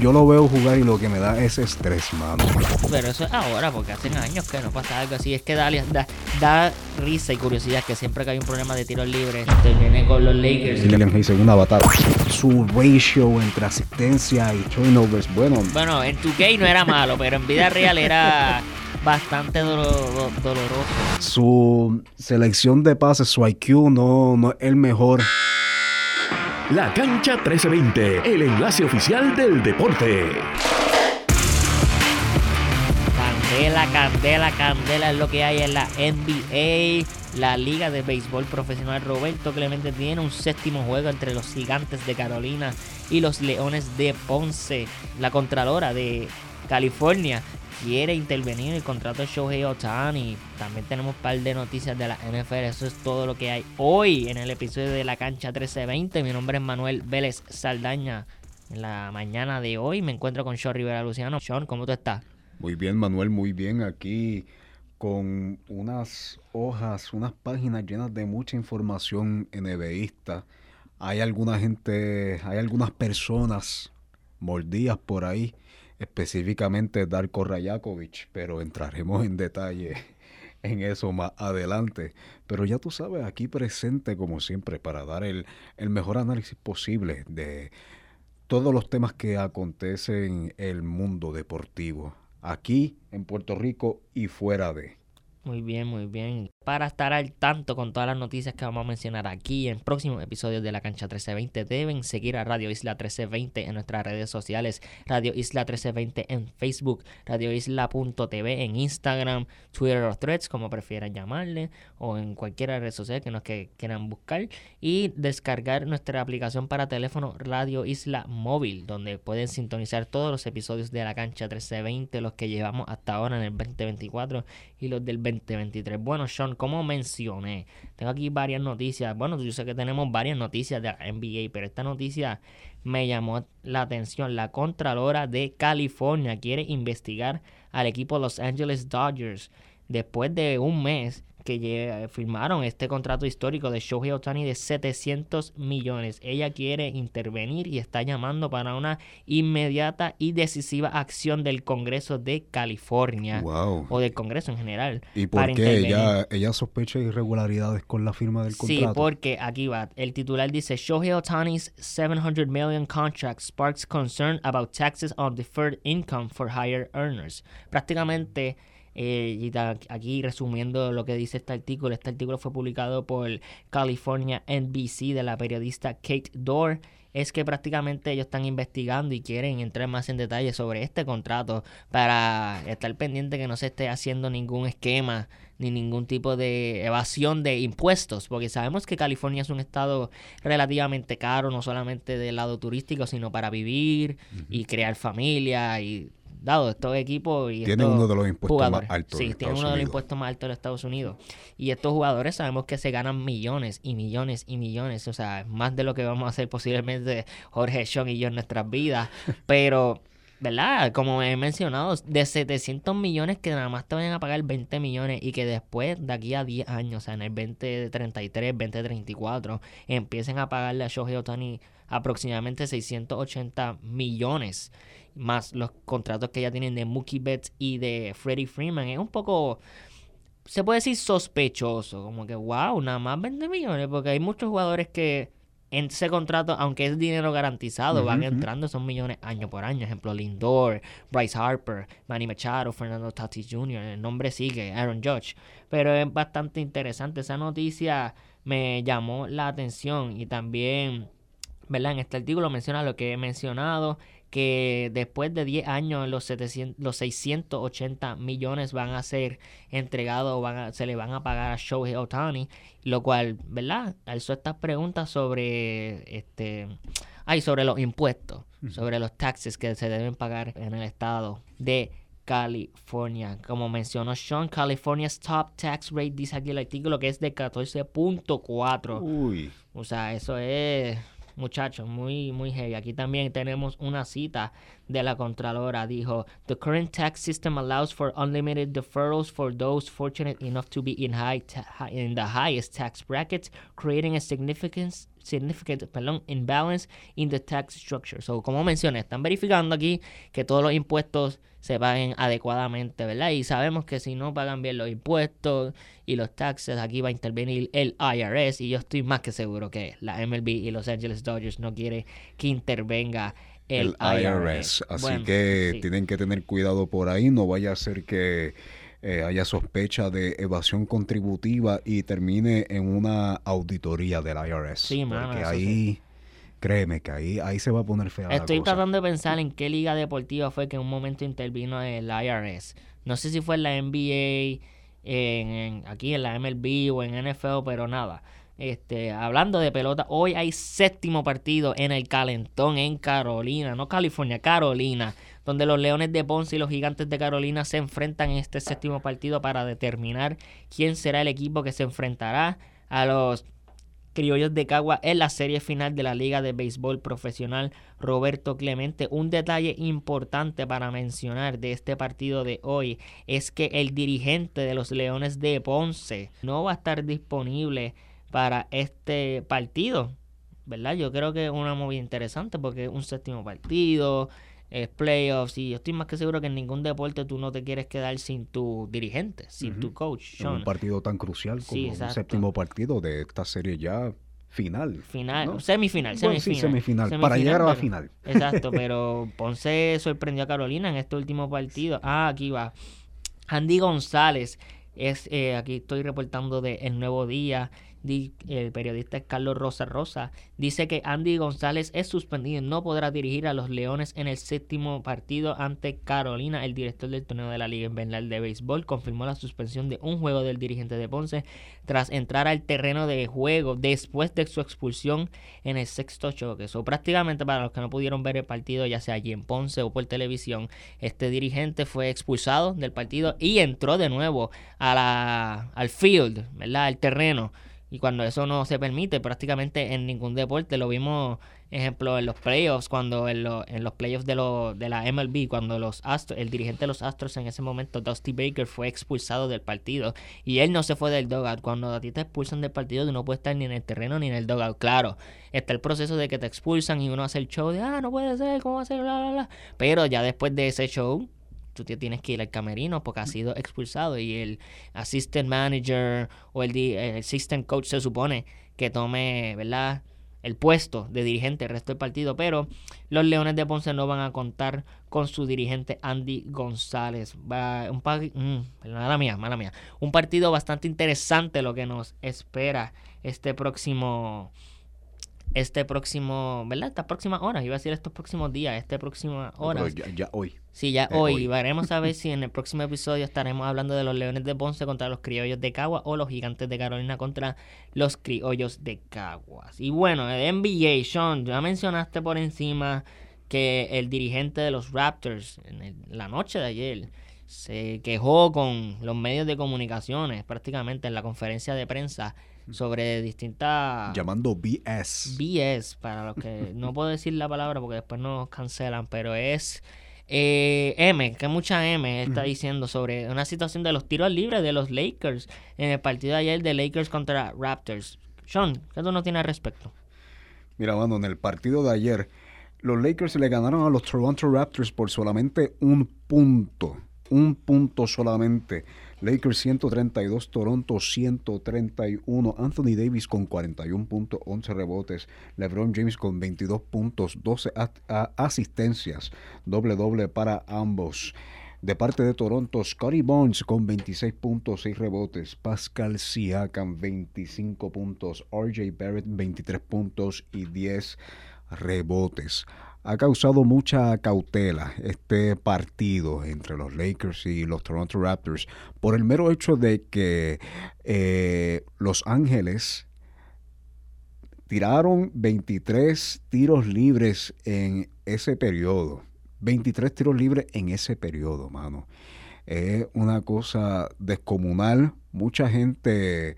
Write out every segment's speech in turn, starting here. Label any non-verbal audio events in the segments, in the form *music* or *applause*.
yo lo veo jugar y lo que me da es estrés, mano. Pero eso es ahora, porque hace años que no pasa algo así. Es que da, da, risa y curiosidad que siempre que hay un problema de tiros libres, viene con los Lakers. Y en una batalla. Su ratio entre asistencia y turnovers, bueno. Bueno, en tu gay no era malo, pero en vida real era bastante doloroso. Su selección de pases, su IQ no, no es el mejor. La Cancha 1320, el enlace oficial del deporte. Candela, candela, candela es lo que hay en la NBA. La Liga de Béisbol Profesional Roberto Clemente tiene un séptimo juego entre los Gigantes de Carolina y los Leones de Ponce. La Contralora de California quiere intervenir en el contrato de Shohei Otani. También tenemos un par de noticias de la NFL. Eso es todo lo que hay hoy en el episodio de la cancha 1320. Mi nombre es Manuel Vélez Saldaña. En la mañana de hoy me encuentro con Sean Rivera Luciano. Sean, ¿cómo tú estás? Muy bien, Manuel, muy bien. Aquí con unas hojas, unas páginas llenas de mucha información NBAista. Hay alguna gente, hay algunas personas mordidas por ahí específicamente Darko Rajakovic, pero entraremos en detalle *laughs* en eso más adelante. Pero ya tú sabes, aquí presente como siempre para dar el, el mejor análisis posible de todos los temas que acontecen en el mundo deportivo, aquí en Puerto Rico y fuera de. Muy bien, muy bien. Para estar al tanto con todas las noticias que vamos a mencionar aquí en próximos episodios de la cancha 1320, deben seguir a Radio Isla 1320 en nuestras redes sociales, Radio Isla 1320 en Facebook, Radio Isla.tv en Instagram, Twitter o Threads, como prefieran llamarle, o en cualquier red social que nos quieran buscar, y descargar nuestra aplicación para teléfono Radio Isla Móvil, donde pueden sintonizar todos los episodios de la cancha 1320, los que llevamos hasta ahora en el 2024 y los del 2023. Bueno, Sean, como mencioné, tengo aquí varias noticias. Bueno, yo sé que tenemos varias noticias de la NBA, pero esta noticia me llamó la atención. La Contralora de California quiere investigar al equipo Los Angeles Dodgers después de un mes que firmaron este contrato histórico de Shohei Otani de 700 millones. Ella quiere intervenir y está llamando para una inmediata y decisiva acción del Congreso de California o del Congreso en general. ¿Y por qué ella, ella sospecha irregularidades con la firma del contrato? Sí, porque aquí va. El titular dice Shohei Otani's 700 million contract sparks concern about taxes on deferred income for higher earners. Prácticamente eh, y aquí resumiendo lo que dice este artículo, este artículo fue publicado por California NBC de la periodista Kate Dorr. Es que prácticamente ellos están investigando y quieren entrar más en detalle sobre este contrato para estar pendiente que no se esté haciendo ningún esquema ni ningún tipo de evasión de impuestos, porque sabemos que California es un estado relativamente caro, no solamente del lado turístico, sino para vivir y crear familia y dado estos equipos y tiene uno de los impuestos más altos sí tiene uno de los impuestos más altos de Estados Unidos. Y estos jugadores sabemos que se ganan millones y millones y millones o sea más de lo que vamos a hacer posiblemente Jorge Sean y yo en nuestras vidas *laughs* pero ¿verdad? Como he mencionado, de 700 millones que nada más te vayan a pagar 20 millones y que después, de aquí a 10 años, o sea, en el 2033, 2034, empiecen a pagarle a Shohei Otani aproximadamente 680 millones más los contratos que ya tienen de Mookie Betts y de Freddie Freeman. Es un poco, se puede decir sospechoso, como que, wow, nada más 20 millones, porque hay muchos jugadores que en ese contrato, aunque es dinero garantizado, van entrando esos millones año por año. Ejemplo, Lindor, Bryce Harper, Manny Machado, Fernando Tatis Jr., el nombre sigue, Aaron Judge. Pero es bastante interesante. Esa noticia me llamó la atención y también, ¿verdad? En este artículo menciona lo que he mencionado que después de 10 años los, 700, los 680 millones van a ser entregados o se le van a pagar a Shohei Otani, lo cual, ¿verdad? Alzó estas preguntas sobre este ay, sobre los impuestos, sobre los taxes que se deben pagar en el estado de California. Como mencionó Sean, California's top tax rate, dice aquí el artículo, que es de 14.4. Uy. O sea, eso es muchachos, muy, muy heavy. Aquí también tenemos una cita de la Contralora. Dijo, The current tax system allows for unlimited deferrals for those fortunate enough to be in, high in the highest tax brackets, creating a significant significant perdón, imbalance in the tax structure. So, como mencioné, están verificando aquí que todos los impuestos se paguen adecuadamente, ¿verdad? Y sabemos que si no pagan bien los impuestos y los taxes, aquí va a intervenir el IRS y yo estoy más que seguro que la MLB y Los Angeles Dodgers no quiere que intervenga el, IRS. Así que tienen que tener cuidado por ahí, no vaya a ser que eh, haya sospecha de evasión contributiva y termine en una auditoría del IRS. Sí, mano, porque ahí, créeme que ahí, ahí se va a poner fea Estoy la tratando de pensar en qué liga deportiva fue que en un momento intervino el IRS. No sé si fue en la NBA, en, aquí en la MLB o en NFL, pero nada. Este, hablando de pelota, hoy hay séptimo partido en el Calentón en Carolina, no California, Carolina, donde los Leones de Ponce y los Gigantes de Carolina se enfrentan en este séptimo partido para determinar quién será el equipo que se enfrentará a los Criollos de Cagua en la serie final de la Liga de Béisbol Profesional Roberto Clemente. Un detalle importante para mencionar de este partido de hoy es que el dirigente de los Leones de Ponce no va a estar disponible para este partido, ¿verdad? Yo creo que es una movida interesante porque es un séptimo partido, es playoffs y yo estoy más que seguro que en ningún deporte tú no te quieres quedar sin tu dirigente, sin tu coach. un partido tan crucial como un séptimo partido de esta serie ya final. Final, semifinal, semifinal, semifinal, Para llegar a la final. *laughs* Exacto, *laughs* pero Ponce sorprendió a Carolina en este último partido. Ah, aquí va. Andy González es, eh, aquí estoy reportando de El Nuevo Día el periodista Carlos Rosa Rosa, dice que Andy González es suspendido y no podrá dirigir a los Leones en el séptimo partido ante Carolina. El director del torneo de la Liga Invernal de Béisbol confirmó la suspensión de un juego del dirigente de Ponce tras entrar al terreno de juego después de su expulsión en el sexto choque. Eso prácticamente para los que no pudieron ver el partido, ya sea allí en Ponce o por televisión, este dirigente fue expulsado del partido y entró de nuevo a la, al field, ¿verdad? Al terreno y cuando eso no se permite prácticamente en ningún deporte, lo vimos, ejemplo, en los playoffs, cuando en, en los playoffs de, lo, de la MLB, cuando los Astros, el dirigente de los Astros en ese momento, Dusty Baker, fue expulsado del partido y él no se fue del dugout. Cuando a ti te expulsan del partido, tú no puedes estar ni en el terreno ni en el dugout. Claro, está el proceso de que te expulsan y uno hace el show de, ah, no puede ser, ¿cómo va a ser? Bla, bla, bla. Pero ya después de ese show, tú tienes que ir al camerino porque ha sido expulsado y el assistant manager o el, el assistant coach se supone que tome, ¿verdad? el puesto de dirigente el resto del partido, pero los Leones de Ponce no van a contar con su dirigente Andy González. Va un mm, mala mía, mala mía. Un partido bastante interesante lo que nos espera este próximo este próximo, ¿verdad? Estas próximas horas, iba a decir estos próximos días, este próximo horas. ya, hoy. Sí, ya hoy. hoy. Veremos a ver *laughs* si en el próximo episodio estaremos hablando de los Leones de Ponce contra los Criollos de Cagua o los Gigantes de Carolina contra los Criollos de Caguas. Y bueno, el NBA, Sean, ya mencionaste por encima que el dirigente de los Raptors en la noche de ayer se quejó con los medios de comunicaciones prácticamente en la conferencia de prensa sobre distintas... Llamando BS. BS, para los que *laughs* no puedo decir la palabra porque después nos cancelan, pero es eh, M, que mucha M está diciendo sobre una situación de los tiros libres de los Lakers en el partido de ayer de Lakers contra Raptors. Sean, ¿qué tú no tienes al respecto? Mira, bueno, en el partido de ayer, los Lakers le ganaron a los Toronto Raptors por solamente un punto. Un punto solamente. Lakers 132, Toronto 131. Anthony Davis con 41 puntos, 11 rebotes. LeBron James con 22 puntos, 12 asistencias. Doble doble para ambos. De parte de Toronto, Scotty Bones con 26 puntos, 6 rebotes. Pascal Siakam 25 puntos. RJ Barrett 23 puntos y 10 rebotes ha causado mucha cautela este partido entre los Lakers y los Toronto Raptors por el mero hecho de que eh, Los Ángeles tiraron 23 tiros libres en ese periodo. 23 tiros libres en ese periodo, mano. Es una cosa descomunal. Mucha gente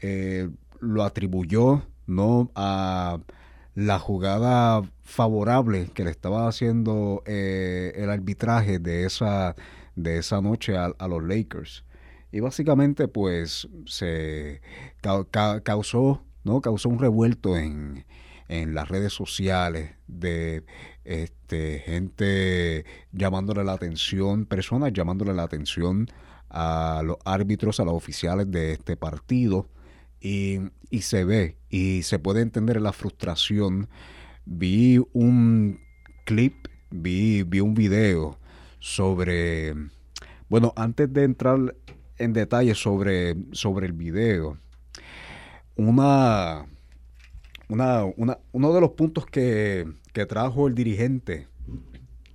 eh, lo atribuyó no a la jugada favorable que le estaba haciendo eh, el arbitraje de esa, de esa noche a, los Lakers. Y básicamente pues se causó ¿no? Causó un revuelto en, en las redes sociales de este, gente llamándole la atención, personas llamándole la atención a los árbitros, a los oficiales de este partido. Y, y se ve y se puede entender la frustración. Vi un clip, vi, vi un video sobre, bueno, antes de entrar en detalle sobre, sobre el video, una, una, una, uno de los puntos que, que trajo el dirigente,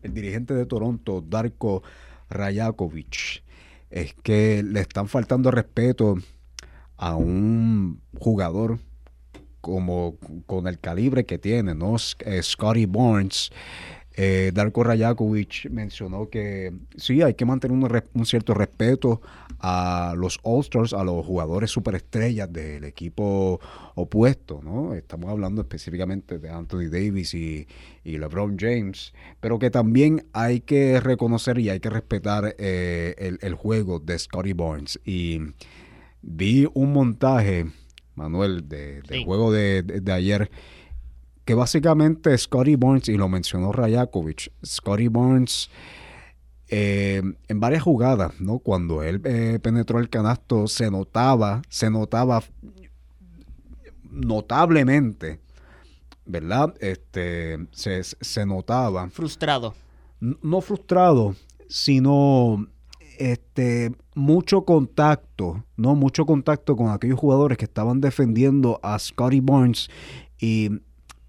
el dirigente de Toronto, Darko Rajakovic, es que le están faltando respeto a un jugador como con el calibre que tiene, ¿no? Eh, Scotty Barnes. Eh, Darko Rajakovic mencionó que sí, hay que mantener un, un cierto respeto a los All-Stars, a los jugadores superestrellas del equipo opuesto, ¿no? Estamos hablando específicamente de Anthony Davis y, LeBron James, pero que también hay que reconocer y hay que respetar eh, el, el, juego de Scotty Barnes. Y vi un montaje, Manuel, de, del juego de, de, ayer, que básicamente Scotty Barnes, y lo mencionó Rajakovic, Scotty Barnes eh, en varias jugadas, ¿no? Cuando él eh, penetró el canasto, se notaba, se notaba notablemente, ¿verdad? Este, se, se notaba. Frustrado. No frustrado, sino este, mucho contacto, ¿no? Mucho contacto con aquellos jugadores que estaban defendiendo a Scotty Barnes y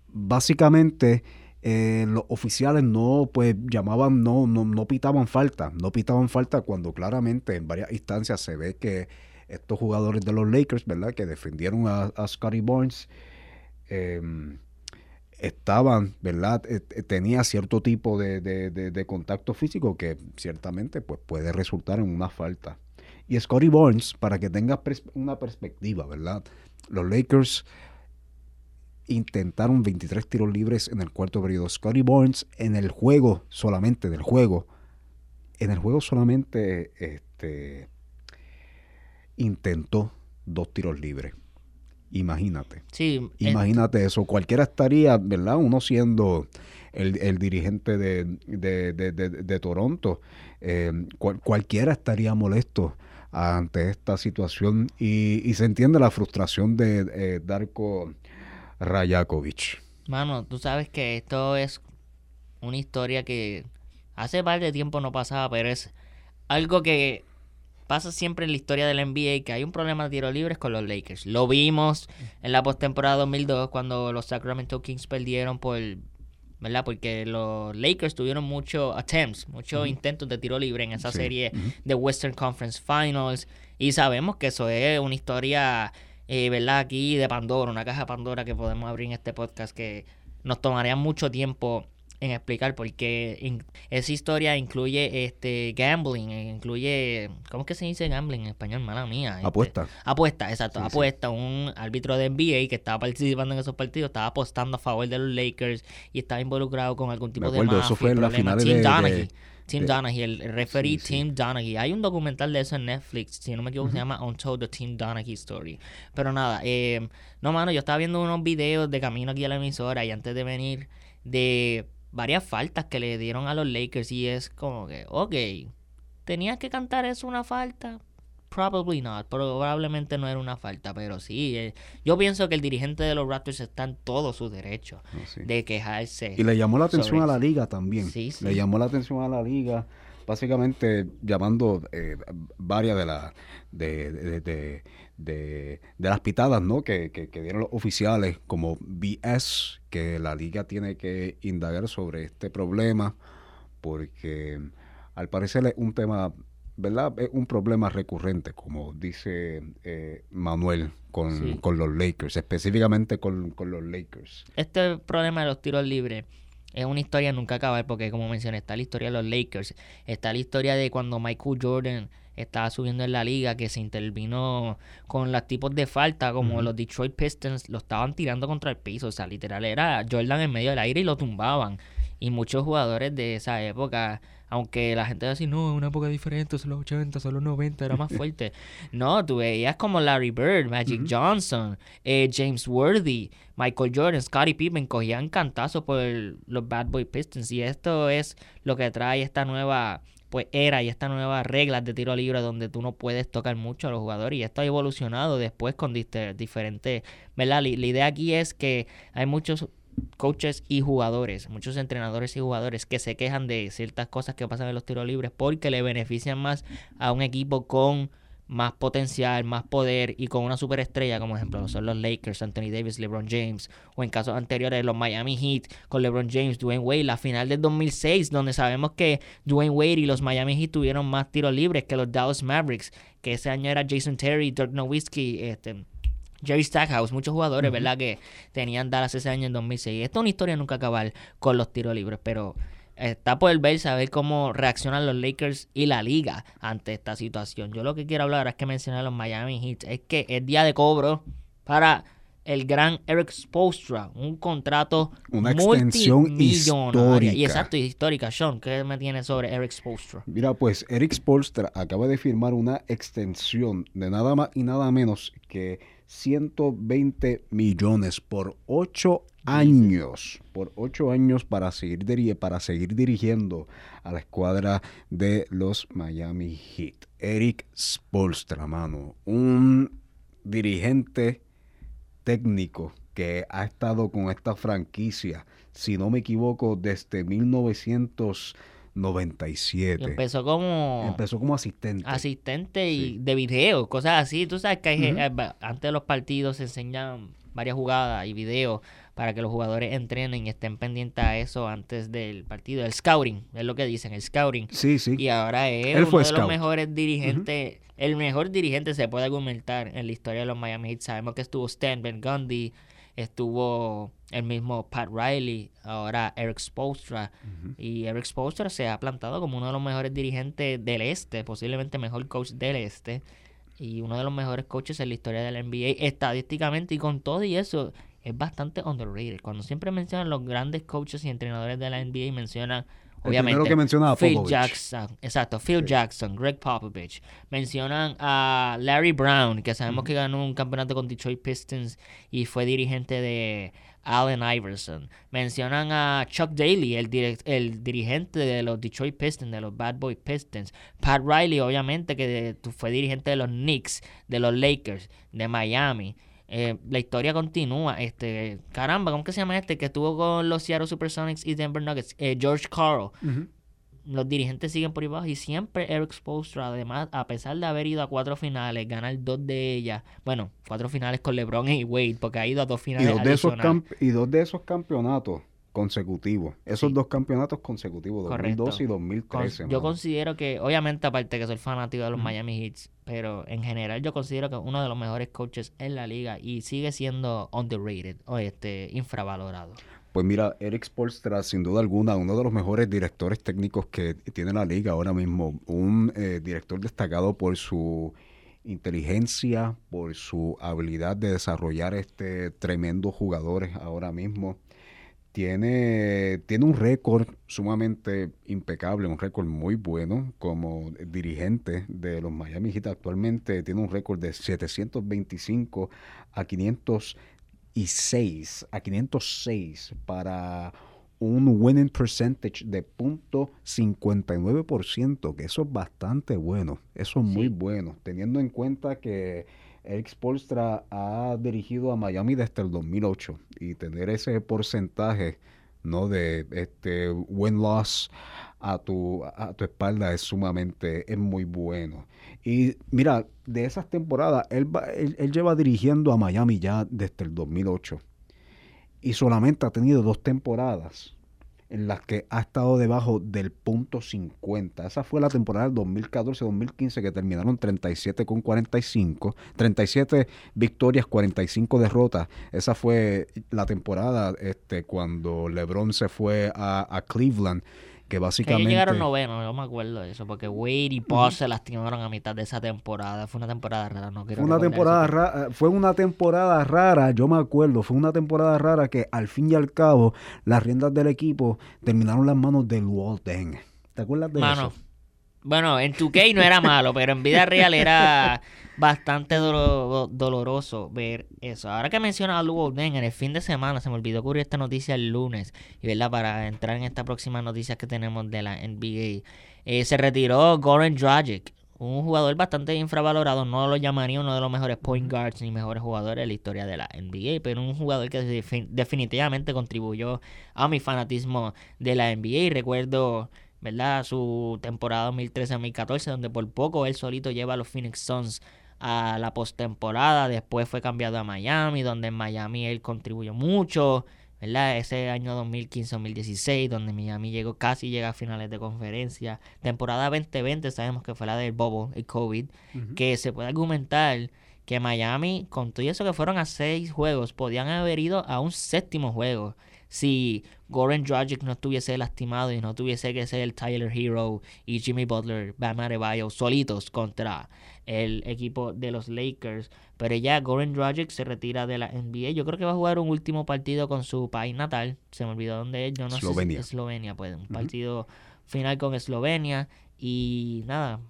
básicamente eh, los oficiales no pues llamaban, no, no, no pitaban falta, no pitaban falta cuando claramente en varias instancias se ve que estos jugadores de los Lakers, ¿verdad? Que defendieron a, Scotty Barnes, em, estaban, ¿verdad? Eh, eh, tenía cierto tipo de, contacto físico que ciertamente pues, puede resultar en una falta. Y Scotty Barnes, para que tenga una perspectiva, ¿verdad? Los Lakers intentaron 23 tiros libres en el cuarto periodo. Scotty Barnes en el juego, solamente del juego, en el juego solamente este, intentó dos tiros libres. Imagínate. Sí. Imagínate eso. Cualquiera estaría, ¿verdad? Uno siendo el, dirigente de, de, Toronto, eh, cualquiera estaría molesto ante esta situación y, se entiende la frustración de eh, Darko Rajakovic. Mano, tú sabes que esto es una historia que hace par de tiempo no pasaba, pero es algo que pasa siempre en la historia del NBA, que hay un problema de tiro libres con los Lakers. Lo vimos en la postemporada 2002 cuando los Sacramento Kings perdieron por ¿verdad? Porque los Lakers tuvieron muchos attempts, muchos intentos de tiro libre en esa serie de Western Conference Finals y sabemos que eso es una historia eh, ¿verdad? Aquí de Pandora, una caja de Pandora que podemos abrir en este podcast que nos tomaría mucho tiempo en explicar porque esa historia incluye este gambling, eh, incluye ¿cómo es que se dice gambling en español? Mala mía. Este, apuesta. Apuesta, exacto, apuesta. Un árbitro de NBA que estaba participando en esos partidos, estaba apostando a favor de los Lakers y estaba involucrado con algún tipo de mafia, eso fue en la final de, Tim Donaghy, el referee Tim Donaghy. Hay un documental de eso en Netflix, si no me equivoco, se llama Untold the Tim Donaghy Story. Pero nada, eh, no, mano, yo estaba viendo unos videos de camino aquí a la emisora y antes de venir de varias faltas que le dieron a los Lakers y es como que, ok, ¿tenías que cantar eso una falta? Probably not. Probablemente no era una falta, pero sí. Eh, yo pienso que el dirigente de los Raptors está en todo su derecho oh, de quejarse. Y le llamó la atención a la liga también. Sí, sí. Le llamó la atención a la liga, básicamente llamando eh, varias de las de, de, de, las pitadas ¿no? que, que, que, dieron los oficiales como BS, que la liga tiene que indagar sobre este problema, porque al parecer es un tema ¿verdad? Es un problema recurrente, como dice eh, Manuel, con, los Lakers, específicamente con, los Lakers. Este problema de los tiros libres es una historia nunca acabar, porque como mencioné, está la historia de los Lakers, está la historia de cuando Michael Jordan estaba subiendo en la liga, que se intervino con los tipos de falta, como los Detroit Pistons, lo estaban tirando contra el piso, o sea, literal era Jordan en medio del aire y lo tumbaban. Y muchos jugadores de esa época, aunque la gente va a decir, no, es una época diferente, son los 80, son los 90, era más *laughs* fuerte. no, tú veías como Larry Bird, Magic Johnson, eh, James Worthy, Michael Jordan, Scottie Pippen, cogían cantazos por los Bad Boy Pistons. Y esto es lo que trae esta nueva pues era y esta nueva reglas de tiro libre donde tú no puedes tocar mucho a los jugadores y esto ha evolucionado después con diferentes, ¿verdad? La, la idea aquí es que hay muchos coaches y jugadores, muchos entrenadores y jugadores que se quejan de ciertas cosas que pasan en los tiros libres porque le benefician más a un equipo con más potencial, más poder y con una superestrella, como ejemplo son los Lakers, Anthony Davis, LeBron James, o en casos anteriores los Miami Heat con LeBron James, Dwayne Wade, la final del 2006, donde sabemos que Dwayne Wade y los Miami Heat tuvieron más tiros libres que los Dallas Mavericks, que ese año era Jason Terry, Dirk Nowitzki, este, Jerry Stackhouse, muchos jugadores, ¿verdad? Que tenían Dallas ese año en 2006. Esta es una historia nunca acabar con los tiros libres, pero está por ver, saber cómo reaccionan los Lakers y la liga ante esta situación. Yo lo que quiero hablar es que mencioné a los Miami Heat, es que es día de cobro para el gran Eric Spoelstra, un contrato una extensión histórica. Y exacto, histórica. Sean, ¿qué me tiene sobre Eric Spoelstra? Mira, pues Eric Spoelstra acaba de firmar una extensión de nada más y nada menos que 120 millones por 8 años, por 8 años para seguir, para seguir dirigiendo a la escuadra de los Miami Heat. Eric Spolstra, mano, un dirigente técnico que ha estado con esta franquicia, si no me equivoco, desde 1997. empezó como empezó como asistente. Asistente y de video, cosas así. Tú sabes que eh, antes de los partidos se enseñan varias jugadas y videos para que los jugadores entrenen y estén pendientes a eso antes del partido. El scouting, es lo que dicen, el scouting. Sí, sí. Y ahora es uno de los mejores dirigentes, el mejor dirigente se puede argumentar en la historia de los Miami Heat. Sabemos que estuvo Stan Van Gundy, estuvo el mismo Pat Riley, ahora Eric Spoelstra. Y Eric Spoelstra se ha plantado como uno de los mejores dirigentes del este, posiblemente mejor coach del este. Y uno de los mejores coaches en la historia del NBA, estadísticamente y con todo y eso, es bastante underrated. Cuando siempre mencionan los grandes coaches y entrenadores de la NBA, mencionan obviamente que Phil Jackson, exacto, Phil Jackson, Greg Popovich. Mencionan a Larry Brown, que sabemos que ganó un campeonato con Detroit Pistons y fue dirigente de Allen Iverson. Mencionan a Chuck Daly, el, el dirigente de los Detroit Pistons, de los Bad Boy Pistons. Pat Riley, obviamente, que fue dirigente de los Knicks, de los Lakers, de Miami. Eh, la historia continúa. Este, caramba, ¿cómo que se llama este? Que estuvo con los Seattle Supersonics y Denver Nuggets. Eh, George Carl. Los dirigentes siguen por ahí y siempre Eric Spoelstra, además, a pesar de haber ido a cuatro finales, ganar dos de ellas, bueno, cuatro finales con LeBron y Wade, porque ha ido a dos finales. Y dos, y dos de esos campeonatos consecutivos. Esos dos campeonatos consecutivos, 2012 y 2013. yo considero que, obviamente, aparte que soy fanático de los Miami Heat, pero en general yo considero que uno de los mejores coaches en la liga y sigue siendo underrated o este infravalorado. Pues mira, Eric Spolstra, sin duda alguna, uno de los mejores directores técnicos que tiene la liga ahora mismo. Un eh, director destacado por su inteligencia, por su habilidad de desarrollar este tremendos jugadores ahora mismo tiene, tiene un récord sumamente impecable, un récord muy bueno como dirigente de los Miami Heat. Actualmente tiene un récord de 725 a 506, a 506 para un winning percentage de .59%, que eso es bastante bueno, eso es muy bueno, teniendo en cuenta que Eric Spolstra ha dirigido a Miami desde el 2008 y tener ese porcentaje no de este win-loss a tu, a tu espalda es sumamente, es muy bueno. Y mira, de esas temporadas, él, él lleva dirigiendo a Miami ya desde el 2008 y solamente ha tenido dos temporadas en las que ha estado debajo del punto 50. Esa fue la temporada del 2014-2015 que terminaron 37 con 45, 37 victorias, 45 derrotas. Esa fue la temporada este, cuando LeBron se fue a, Cleveland que básicamente... Que llegaron noveno, yo me acuerdo de eso, porque Wade y Paul se lastimaron a mitad de esa temporada. Fue una temporada rara, no quiero fue una temporada rara, Fue una temporada rara, yo me acuerdo, fue una temporada rara que al fin y al cabo las riendas del equipo terminaron las manos del Walden. ¿Te acuerdas de eso? Bueno, en 2K no era malo, pero en vida real era bastante doloroso ver eso. Ahora que menciona a Lugo en el fin de semana se me olvidó cubrir esta noticia el lunes, y verdad, para entrar en esta próxima noticia que tenemos de la NBA. Eh, se retiró Goran Dragic, un jugador bastante infravalorado, no lo llamaría uno de los mejores point guards ni mejores jugadores de la historia de la NBA, pero un jugador que definitivamente contribuyó a mi fanatismo de la NBA. Y recuerdo ¿verdad? Su temporada 2013-2014, donde por poco él solito lleva a los Phoenix Suns a la postemporada. Después fue cambiado a Miami, donde en Miami él contribuyó mucho. ¿verdad? Ese año 2015-2016, donde Miami llegó casi llega a finales de conferencia. Temporada 2020, sabemos que fue la del Bobo, el COVID, que se puede argumentar que Miami, con todo eso que fueron a seis juegos, podían haber ido a un séptimo juego si Goran Dragic no estuviese lastimado y no tuviese que ser el Tyler Hero y Jimmy Butler, Bam Adebayo solitos contra el equipo de los Lakers. Pero ya Goran Dragic se retira de la NBA. Yo creo que va a jugar un último partido con su país natal. Se me olvidó dónde es. Yo no Eslovenia. sé si Eslovenia, pues. Un partido final con Eslovenia. Y nada,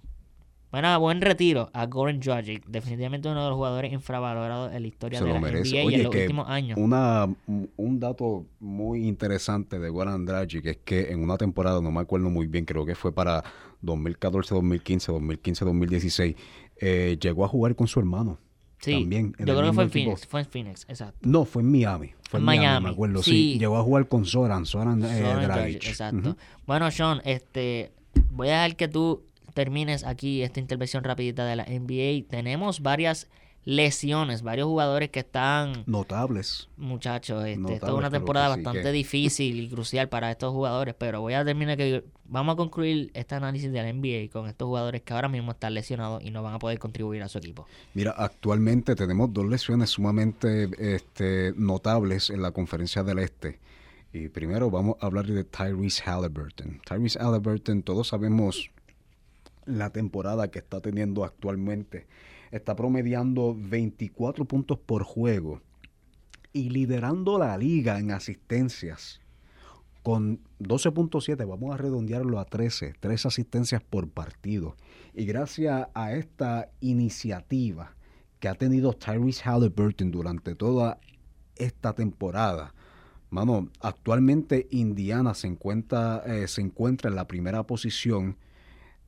bueno, buen retiro a Goran Dragic, definitivamente uno de los jugadores infravalorados en la historia de la NBA y en los últimos años. Una, un dato muy interesante de Goran Dragic es que en una temporada, no me acuerdo muy bien, creo que fue para 2014-2015, 2015-2016, eh, llegó a jugar con su hermano. Sí, también, yo creo que fue en Phoenix, fue en Phoenix, exacto. No, fue en Miami. Fue en Miami, me acuerdo, sí. Llegó a jugar con Soran, Soran, eh, Dragic. Exacto. Bueno, Sean, este, voy a dejar que tú termines aquí esta intervención rapidita de la NBA, tenemos varias lesiones, varios jugadores que están notables. Muchachos, este, es una temporada bastante difícil y crucial para estos jugadores, pero voy a terminar que vamos a concluir este análisis de la NBA con estos jugadores que ahora mismo están lesionados y no van a poder contribuir a su equipo. Mira, actualmente tenemos dos lesiones sumamente este, notables en la conferencia del Este. Y primero vamos a hablar de Tyrese Halliburton. Tyrese Halliburton, todos sabemos la temporada que está teniendo actualmente. Está promediando 24 puntos por juego y liderando la liga en asistencias con 12.7, vamos a redondearlo a 13, 3 asistencias por partido. Y gracias a esta iniciativa que ha tenido Tyrese Halliburton durante toda esta temporada, mano, actualmente Indiana se encuentra, eh, se encuentra en la primera posición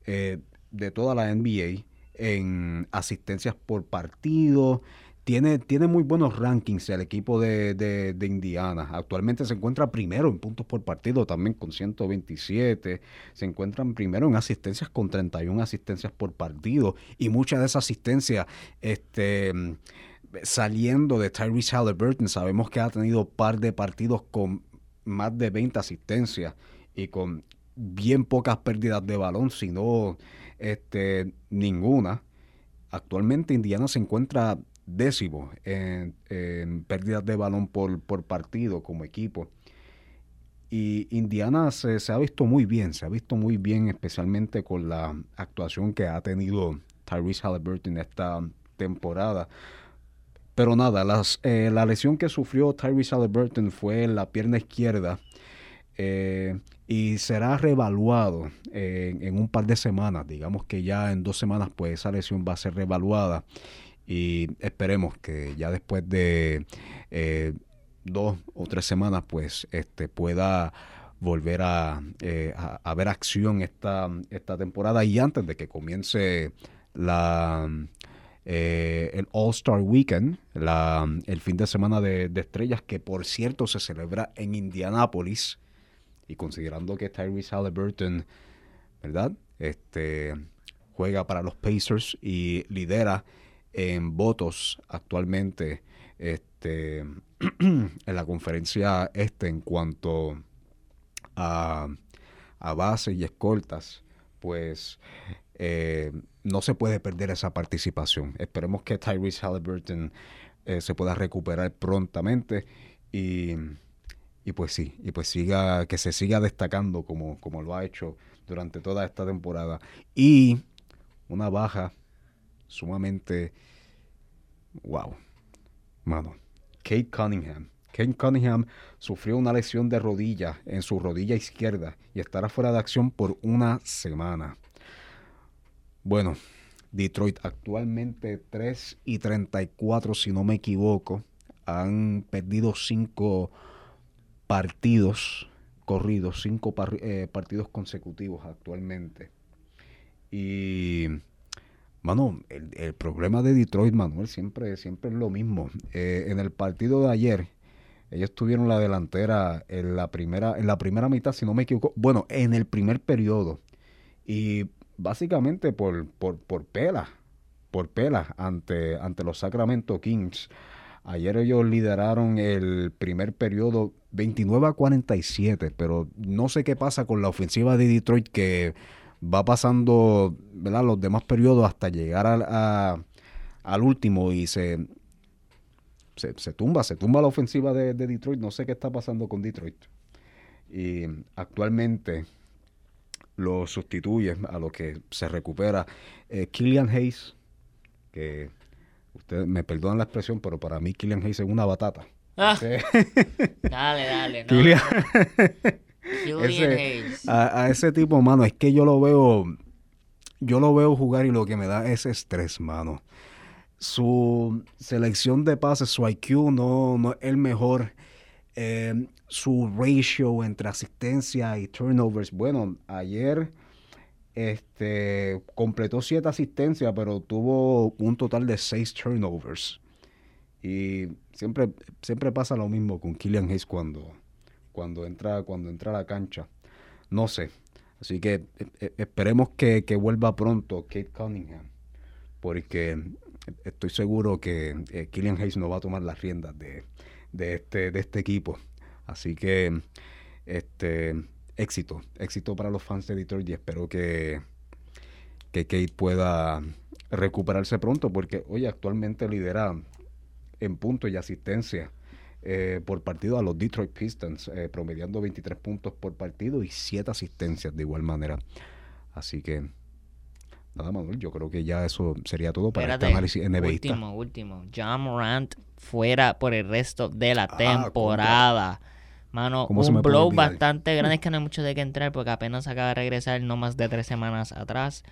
eh, de toda la NBA en asistencias por partido. Tiene, tiene muy buenos rankings el equipo de, de, Indiana. Actualmente se encuentra primero en puntos por partido, también con 127. Se encuentran primero en asistencias con 31 asistencias por partido. Y muchas de esas asistencias este, saliendo de Tyrese Halliburton. Sabemos que ha tenido par de partidos con más de 20 asistencias y con bien pocas pérdidas de balón, sino este, ninguna. Actualmente Indiana se encuentra décimo en, pérdidas de balón por, por, partido como equipo. Y Indiana se, ha visto muy bien, se ha visto muy bien, especialmente con la actuación que ha tenido Tyrese Halliburton esta temporada. Pero nada, las, eh, la lesión que sufrió Tyrese Halliburton fue en la pierna izquierda eh, y será reevaluado en, un par de semanas. Digamos que ya en dos semanas pues esa lesión va a ser reevaluada y esperemos que ya después de eh, dos o tres semanas pues este pueda volver eh, a, ver acción esta, esta temporada y antes de que comience la el All Star Weekend, la, el fin de semana de, de, estrellas, que por cierto se celebra en Indianápolis y considerando que Tyrese Halliburton, ¿verdad? Este, juega para los Pacers y lidera en votos actualmente este, *clears throat* en la conferencia este en cuanto a, a bases y escoltas, pues eh, no se puede perder esa participación. Esperemos que Tyrese Halliburton eh, se pueda recuperar prontamente y y pues sí, y pues siga, que se siga destacando como, como lo ha hecho durante toda esta temporada. Y una baja sumamente wow. Mano, Kate Cunningham. Kate Cunningham sufrió una lesión de rodilla en su rodilla izquierda y estará fuera de acción por una semana. Bueno, Detroit actualmente 3 y 34 si no me equivoco. Han perdido 5 partidos corridos, 5 eh, partidos consecutivos actualmente. Y Mano, el, problema de Detroit, Manuel, siempre, siempre es lo mismo. Eh, en el partido de ayer, ellos tuvieron la delantera en la primera, en la primera mitad, si no me equivoco. Bueno, en el primer periodo. Y básicamente por, por, por pela, por pela ante, ante los Sacramento Kings. Ayer ellos lideraron el primer periodo 29 a 47, pero no sé qué pasa con la ofensiva de Detroit que va pasando los demás periodos hasta llegar al, al último y se, se, tumba, se tumba la ofensiva de, Detroit. No sé qué está pasando con Detroit. Y actualmente lo sustituye a lo que se recupera eh, Killian Hayes, que ustedes me perdonan la expresión, pero para mí Killian Hayes es una batata. Ah. *laughs* dale, dale. a, ese tipo, mano, es que yo lo veo, yo lo veo jugar y lo que me da es estrés, mano. Su selección de pases, su IQ no, no es el mejor. Eh, su ratio entre asistencia y turnovers. Bueno, ayer este, completó siete asistencias, pero tuvo un total de seis turnovers. Y siempre, siempre pasa lo mismo con Killian Hayes cuando, cuando entra, cuando entra a la cancha. No sé. Así que eh, eh, esperemos que, vuelva pronto Kate Cunningham. Porque estoy seguro que eh, Killian Hayes no va a tomar las riendas de, este, de este equipo. Así que este éxito, éxito para los fans de Detroit y espero que, que Kate pueda recuperarse pronto porque oye actualmente lidera en puntos y asistencia eh, por partido a los Detroit Pistons, eh, promediando 23 puntos por partido y 7 asistencias de igual manera. Así que, nada, Manuel, yo creo que ya eso sería todo para este análisis NBA. Último, último. John Morant fuera por el resto de la ah, temporada. Mano, un blow bastante grande. Es que no hay mucho de qué entrar porque apenas acaba de regresar no más de tres semanas atrás.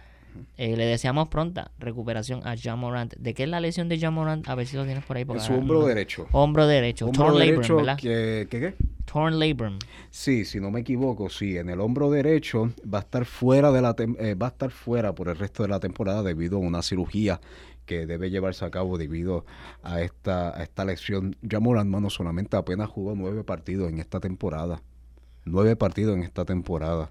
Eh, le deseamos pronta recuperación a John Morant. ¿De qué es la lesión de John Morant? A ver si lo tienes por ahí. Es su hombro derecho. Hombro derecho. Torn derecho, ¿verdad? ¿qué, qué, Torn labrum. Sí, si no me equivoco, sí. En el hombro derecho va a estar fuera de la eh, va a estar fuera por el resto de la temporada debido a una cirugía que debe llevarse a cabo debido a esta, a esta lesión. John Morant, mano, solamente apenas jugó nueve partidos en esta temporada. Nueve partidos en esta temporada.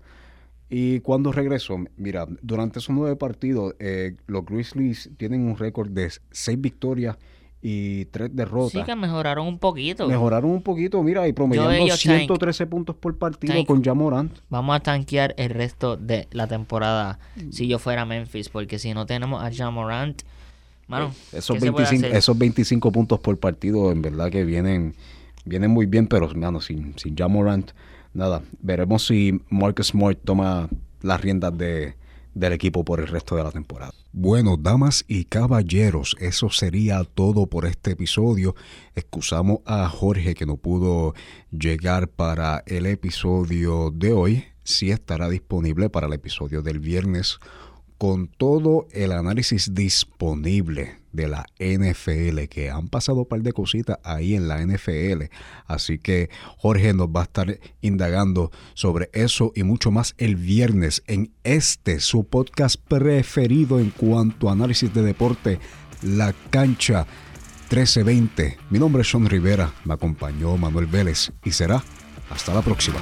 Y cuando regresó, mira, durante esos nueve partidos, eh, los Grizzlies tienen un récord de seis victorias y tres derrotas. Sí, que mejoraron un poquito. Mejoraron un poquito, mira, y promediando 113 puntos por partido con Jamorant. Vamos a tanquear el resto de la temporada si yo fuera Memphis, porque si no tenemos a Jamorant, mano, esos, 25, esos 25 puntos por partido, en verdad que vienen, vienen muy bien, pero, mano, sin, sin Jamorant nada, veremos si Marcus Smart toma las riendas de, del equipo por el resto de la temporada. Bueno, damas y caballeros, eso sería todo por este episodio. Excusamos a Jorge que no pudo llegar para el episodio de hoy. Sí estará disponible para el episodio del viernes con todo el análisis disponible de la NFL, que han pasado un par de cositas ahí en la NFL. Así que Jorge nos va a estar indagando sobre eso y mucho más el viernes en este, su podcast preferido en cuanto a análisis de deporte, La Cancha 1320. Mi nombre es Sean Rivera, me acompañó Manuel Vélez y será hasta la próxima.